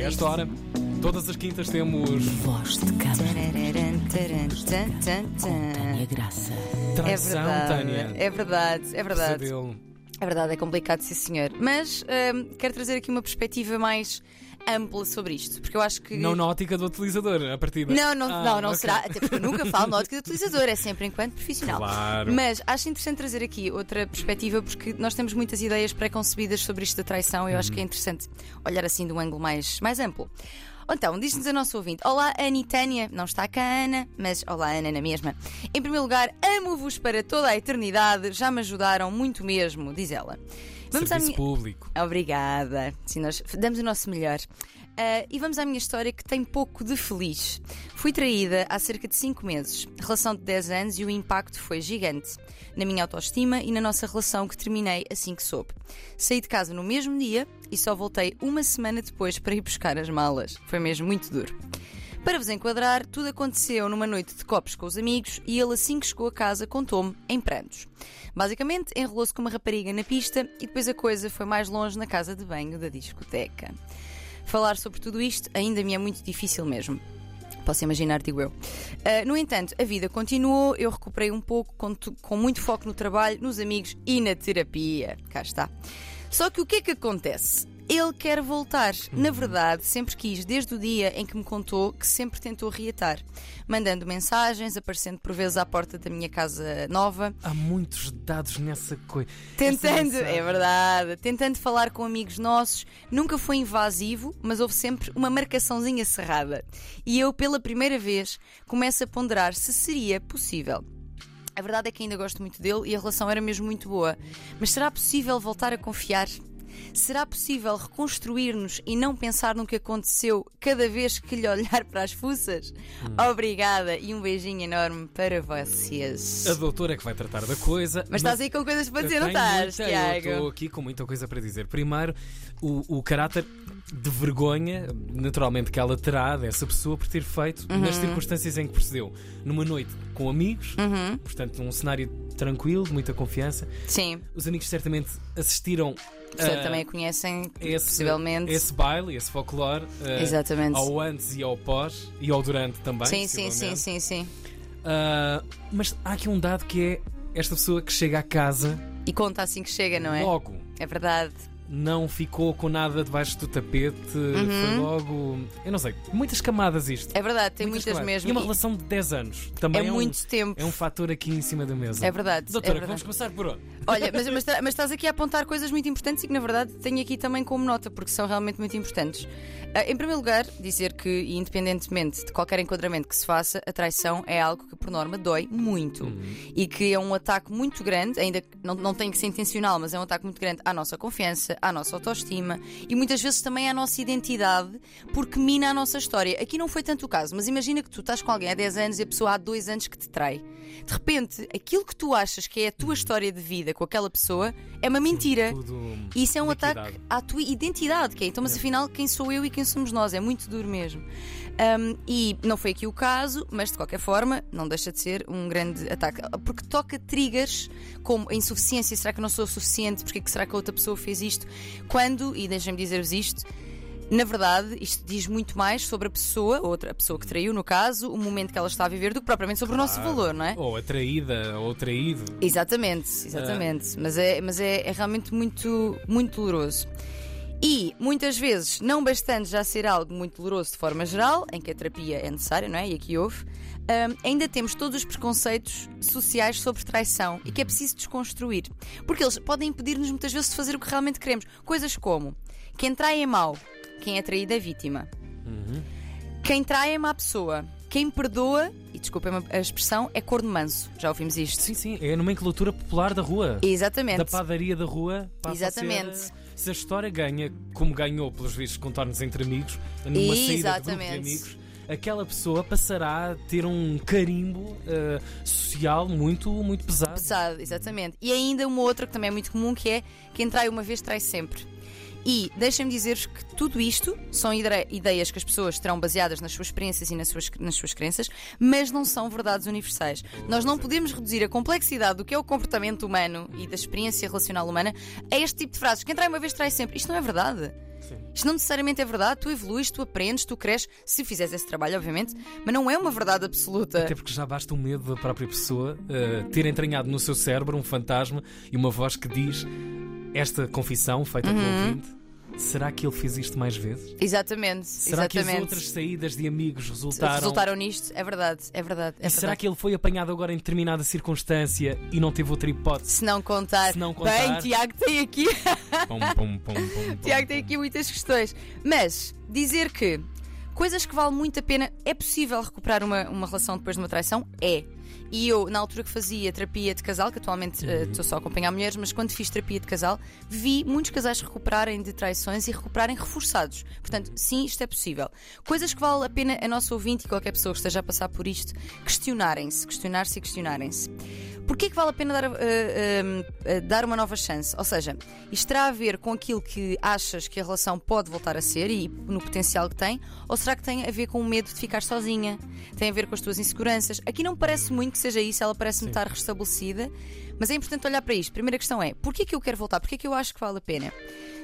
A esta hora, todas as quintas temos Voz de. Tânia Graça. É traição, verdade, Tânia. é verdade, é verdade. Pesadelo. É verdade, é complicado, sim senhor. Mas hum, quero trazer aqui uma perspectiva mais ampla sobre isto, porque eu acho que. Não na ótica do utilizador, a partida. Não, não, Ah, não, não ok. será. Até porque eu nunca falo na ótica do utilizador, é sempre enquanto profissional. Claro. Mas acho interessante trazer aqui outra perspectiva, porque nós temos muitas ideias pré-concebidas sobre isto da traição e eu acho que é interessante olhar assim de um ângulo mais, mais amplo. Então, diz-nos a nossa ouvinte: Olá, Ana e Tânia. Não está cá a Ana, mas olá, Ana, na mesma. Em primeiro lugar, amo-vos para toda a eternidade, já me ajudaram muito mesmo, diz ela. Vamos Serviço minha. público. Obrigada. Sim, nós damos o nosso melhor. Ah, e vamos à minha história que tem pouco de feliz. Fui traída há cerca de 5 meses, relação de 10 anos e o impacto foi gigante na minha autoestima e na nossa relação que terminei assim que soube. Saí de casa no mesmo dia e só voltei uma semana depois para ir buscar as malas. Foi mesmo muito duro. Para vos enquadrar, tudo aconteceu numa noite de copos com os amigos e ele, assim que chegou a casa, contou-me em prantos. Basicamente, enrolou-se com uma rapariga na pista e depois a coisa foi mais longe na casa de banho da discoteca. Falar sobre tudo isto ainda me é muito difícil mesmo. Posso imaginar, digo eu. Ah, no entanto, a vida continuou, eu recuperei um pouco, com, com muito foco no trabalho, nos amigos e na terapia. Cá está. Só que o que é que acontece? Ele quer voltar. Na verdade, sempre quis, desde o dia em que me contou que sempre tentou reatar, mandando mensagens, aparecendo por vezes à porta da minha casa nova, Há muitos dados nessa coisa. Tentando, é verdade, tentando falar com amigos nossos, nunca foi invasivo, mas houve sempre uma marcaçãozinha cerrada. E eu, pela primeira vez, começo a ponderar se seria possível. A verdade é que ainda gosto muito dele e a relação era mesmo muito boa. Mas será possível voltar a confiar? Será possível reconstruir-nos e não pensar no que aconteceu cada vez que lhe olhar para as fuças? Obrigada e um beijinho enorme para vocês. A doutora é que vai tratar da coisa. Mas estás aí com coisas para dizer, não estás, muita- Eu Tiago? estou aqui com muita coisa para dizer. Primeiro, o, o caráter de vergonha, naturalmente, que ela terá dessa pessoa por ter feito Uhum. nas circunstâncias em que procedeu. Numa noite com amigos, Uhum. portanto, num cenário tranquilo, de muita confiança. Sim, Os amigos certamente assistiram portanto a também a conhecem, esse, possivelmente. esse baile, esse folclore, eh, Exatamente. ao antes e ao pós, e ao durante também. sim, sim, sim, sim, sim. Ah, mas há aqui um dado que é esta pessoa que chega à casa E conta assim que chega, não é? logo. É verdade. Não ficou com nada debaixo do tapete, foi logo. Eu não sei, muitas camadas isto. Uhum. É verdade, tem muitas, camadas. mesmo. E uma relação de 10 anos também é é, um, muito tempo. é um fator aqui em cima da mesa. É verdade. Doutora, é vamos verdade. começar por onde? Olha, mas, mas, mas estás aqui a apontar coisas muito importantes e que na verdade tenho aqui também como nota, porque são realmente muito importantes. Ah, em primeiro lugar, dizer que, independentemente de qualquer enquadramento que se faça, a traição é algo que, por norma, dói muito. Uhum. E que é um ataque muito grande, ainda que não, não tem que ser intencional, mas é um ataque muito grande à nossa confiança, à nossa autoestima e muitas vezes também à nossa identidade, porque mina a nossa história. Aqui não foi tanto o caso, mas imagina que tu estás com alguém há 10 anos e a pessoa há 2 anos que te trai. De repente, aquilo que tu achas que é a tua história de vida com aquela pessoa é uma mentira. E isso é um liquidado. ataque à tua identidade, que é, então, mas afinal, quem sou eu e quem somos nós? É muito duro mesmo. Um, e não foi aqui o caso, mas de qualquer forma, não deixa de ser um grande ataque. Porque toca triggers como a insuficiência, será que eu não sou suficiente? Porque é que será que a outra pessoa fez isto? Quando, e deixem-me dizer-vos isto, na verdade, isto diz muito mais sobre a pessoa, outra a pessoa que traiu, no caso, o momento que ela está a viver, do que propriamente sobre o nosso Claro. valor, não é? Ou atraída, ou traído. Exatamente, exatamente. Mas, é, mas é, é realmente muito, muito doloroso. E muitas vezes, não bastante já ser algo muito doloroso de forma geral, em que a terapia é necessária, não é? E aqui houve, hum, ainda temos todos os preconceitos sociais sobre traição e que é preciso desconstruir. Porque eles podem impedir-nos muitas vezes de fazer o que realmente queremos. Coisas como quem trai é mau, quem é traído é vítima. Quem trai é má pessoa. Quem perdoa, e desculpem a expressão, é corno manso. Já ouvimos isto. Sim, sim, é a nomenclatura popular da rua. Exatamente. Da padaria da rua passa Exatamente. a ser. Se a história ganha, como ganhou pelos vistos contornos entre amigos, numa saída de Exatamente. amigos, aquela pessoa passará a ter um carimbo eh, social muito, muito pesado. Pesado, exatamente. E ainda uma outra que também é muito comum, que é quem trai uma vez trai sempre. E deixem-me dizer-vos que tudo isto são ide- ideias que as pessoas terão baseadas nas suas experiências e nas suas, nas suas crenças, mas não são verdades universais. Nós não podemos reduzir a complexidade do que é o comportamento humano e da experiência relacional humana a este tipo de frases. Quem trai uma vez trai sempre. Isto não é verdade. Sim. Isto não necessariamente é verdade, tu evoluís, tu aprendes, tu cresces, se fizeres esse trabalho, obviamente, mas não é uma verdade absoluta. Até porque já basta o medo da própria pessoa uh, ter entranhado no seu cérebro um fantasma e uma voz que diz esta confissão feita pelo Uhum. ouvinte. Será que ele fez isto mais vezes? Exatamente, Será que as exatamente. outras saídas de amigos resultaram? Resultaram nisto, é verdade, é verdade. É E será verdade. que ele foi apanhado agora em determinada circunstância e não teve outra hipótese? Se não contar. Se não contar- Bem, Tiago tem aqui. Pum, pum, pum, pum, Tiago tem aqui muitas questões. Mas dizer que coisas que valem muito a pena, é possível recuperar uma, uma relação depois de uma traição? É. E eu, na altura que fazia terapia de casal, que atualmente eh, estou só a acompanhar mulheres, mas quando fiz terapia de casal, vi muitos casais recuperarem de traições e recuperarem reforçados. Portanto, sim, isto é possível. Coisas que vale a pena a nosso ouvinte e qualquer pessoa que esteja a passar por isto questionarem-se, questionar-se e questionarem-se. Porquê que vale a pena dar, a- a dar uma nova chance? Ou seja, isto terá a ver com aquilo que achas que a relação pode voltar a ser e no potencial que tem? Ou será que tem a ver com o medo de ficar sozinha? Tem a ver com as tuas inseguranças? Aqui não parece muito que seja isso, ela parece-me estar restabelecida, mas é importante olhar para isto. Primeira questão é: porquê que eu quero voltar? Porquê que eu acho que vale a pena?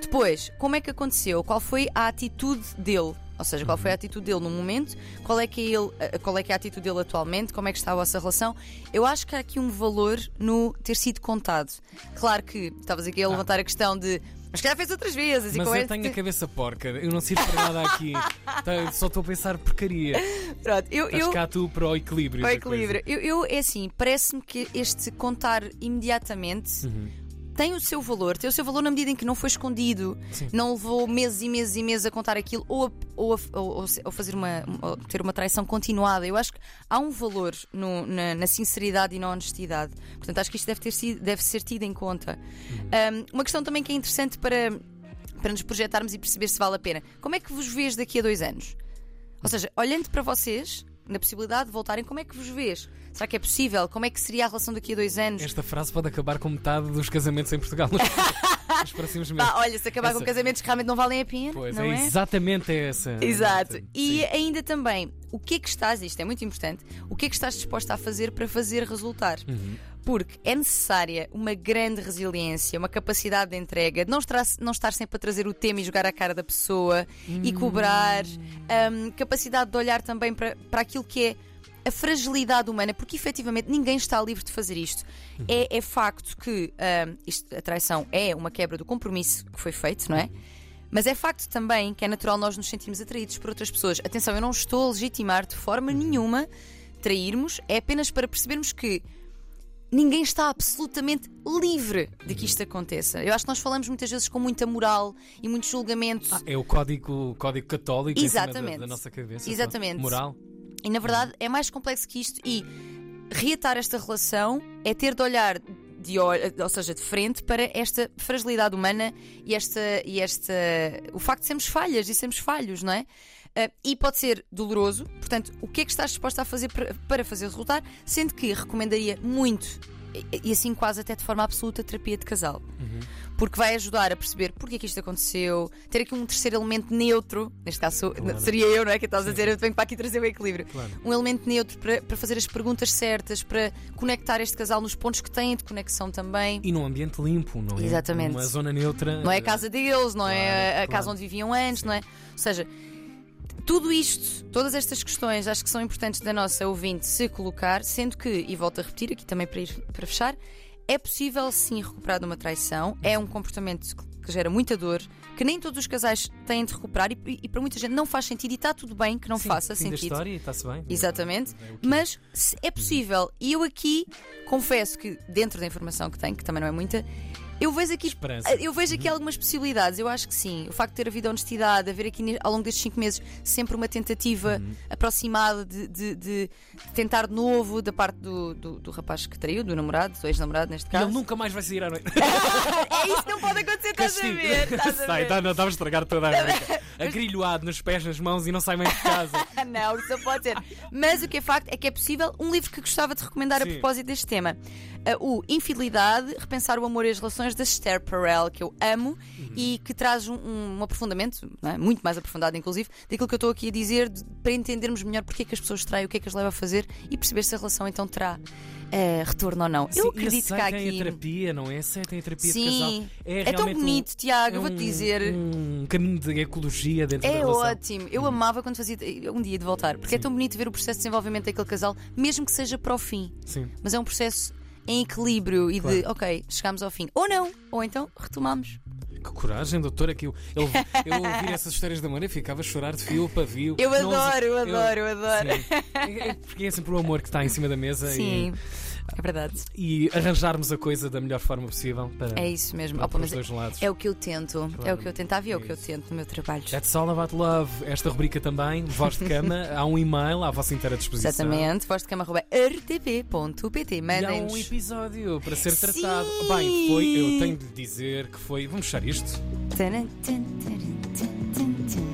Depois, como é que aconteceu? Qual foi a atitude dele? Ou seja, qual foi a atitude dele no momento? Qual é que é, ele, eh, qual é, que é a atitude dele atualmente? Como é que está a vossa relação? Eu acho que há aqui um valor no ter sido contado. Claro que estavas aqui a levantar a questão de. Mas que já fez outras vezes. Mas eu tenho a cabeça porca, eu não sirvo para nada aqui. Tá, Só estou a pensar porcaria. Pronto, eu, Estás eu, cá tu para o equilíbrio. Ao da equilíbrio. Eu, eu, é assim, parece-me que este contar imediatamente Uhum. Tem o seu valor, tem o seu valor na medida em que não foi escondido, Sim. não levou meses e meses e meses a contar aquilo ou, a- ou, a- ou- ou fazer uma, ou ter uma traição continuada. Eu acho que há um valor no- na, na sinceridade e na honestidade. Portanto, acho que isto deve, ter sido, deve ser tido em conta. Uhum. Um, uma questão também que é interessante para, para nos projetarmos e perceber se vale a pena. Como é que vos vês daqui a dois anos? Ou seja, olhando para vocês, na possibilidade de voltarem, como é que vos vês? Será que é possível? Como é que seria a relação daqui a dois anos? Esta frase pode acabar com metade dos casamentos em Portugal nos, próximos meses. Pá, olha, se acabar Essa- com casamentos que realmente não valem a pena, Pois, não é, é? exatamente essa. Exato. Sim. E ainda também, o que é que estás, isto é muito importante, o que é que estás disposta a fazer para fazer resultar? Uhum. Porque é necessária uma grande resiliência, uma capacidade de entrega, de não estar, não estar sempre a trazer o tema e jogar a cara da pessoa e cobrar, hum, capacidade de olhar também para, para aquilo que é a fragilidade humana, porque efetivamente ninguém está livre de fazer isto. É, é facto que hum, isto- a traição é uma quebra do compromisso que foi feito, não é? Mas é facto também que é natural nós nos sentirmos atraídos por outras pessoas. Atenção, eu não estou a legitimar de forma nenhuma trairmos, é apenas para percebermos que ninguém está absolutamente livre de que isto aconteça. Eu acho que nós falamos muitas vezes com muita moral e muito julgamento. Ah, é o código, código católico cima da- Exatamente. Da, nossa cabeça. Exatamente. pronto. Moral. E na verdade é mais complexo que isto. E reatar esta relação é ter de olhar de ou seja, de frente para esta fragilidade humana e esta e esta o facto de sermos falhas e sermos falhos, não é? Ah, e pode ser doloroso, portanto, o que é que estás disposta a fazer para, fazer resultar? Sendo que recomendaria muito, e, assim quase até de forma absoluta, terapia de casal. Porque vai ajudar a perceber porque é que isto aconteceu, ter aqui um terceiro elemento neutro, neste caso Claro. seria eu, não é? Que estás a dizer, eu venho para aqui trazer o equilíbrio Claro. um elemento neutro para, para fazer as perguntas certas, para conectar este casal nos pontos que têm de conexão também. E num ambiente limpo, não é? Exatamente. Uma zona neutra. Não é a casa deles, não é a- Claro, casa claro. onde viviam antes, não é? Ou seja, tudo isto, todas estas questões, acho que são importantes da nossa ouvinte se colocar, sendo que, e volto a repetir aqui também para ir para fechar, é possível sim recuperar de uma traição, é um comportamento que- gera muita dor, que nem todos os casais têm de recuperar e, e para muita gente não faz sentido e está tudo bem que não Sim, faça fim da sentido. história e está-se bem. Exatamente. É que é. Mas é possível, e eu aqui confesso que, dentro da informação que tenho, que também não é muita, eu vejo aqui. Esperança. Eu vejo aqui algumas possibilidades. Eu acho que sim. O facto de ter havido honestidade, haver aqui ao longo destes cinco meses sempre uma tentativa Uhum. aproximada de, de- de tentar de novo da parte do, do, do rapaz que traiu, do namorado, do ex-namorado neste E caso. ele nunca mais vai sair à noite. é isso que não pode acontecer, estás a ver? Estás a ver? tá, não, estava a estragar toda a América. Agrilhoado nos pés, nas mãos e não sai mais de casa. não, isso não pode ser. Mas o que é facto é que é possível um livro que gostava de recomendar a Sim. propósito deste tema. Uh, o Infidelidade, Repensar o Amor e as Relações, da Esther Perel, que eu amo Uhum. e que traz um, um aprofundamento, é? muito mais aprofundado, inclusive, daquilo que eu estou aqui a dizer, de- para entendermos melhor porque é que as pessoas traem, o que é que as leva a fazer e perceber se a relação então terá eh, retorno ou não. eu Sim, acredito e que há aceitem a aqui. terapia, não é? Aceitem a terapia de Sim, casal. É, é tão realmente um- bonito, Tiago, é eu vou-te dizer. Um caminho de ecologia dentro da É relação. ótimo. Eu amava quando fazia um dia de voltar, porque é tão bonito ver o processo de desenvolvimento daquele casal, mesmo que seja para o fim. Sim. Mas é um processo em equilíbrio e de, Claro. ok, chegamos ao fim. Ou não, ou então retomamos. Que coragem, doutora, que eu, eu, eu ouvir essas histórias da Maria ficava a chorar de fio para fio. Eu Não- adoro, eu adoro, eu adoro. Sim. É- é Porque é sempre o amor que está em cima da mesa Sim, é verdade. e, arranjarmos a coisa da melhor forma possível para, É isso mesmo. para, para os dois lados. é o que eu tento. É o que eu tentava e é o É que eu tento no meu trabalho. That's all about love. Esta rubrica também, voz de cama, há um e-mail à vossa inteira disposição. Exatamente, voz de cama.rtv.pt. E há um episódio para ser Sim! tratado. Bem, foi, eu tenho de dizer que foi. Vamos fechar isto? Tan, tan, tan.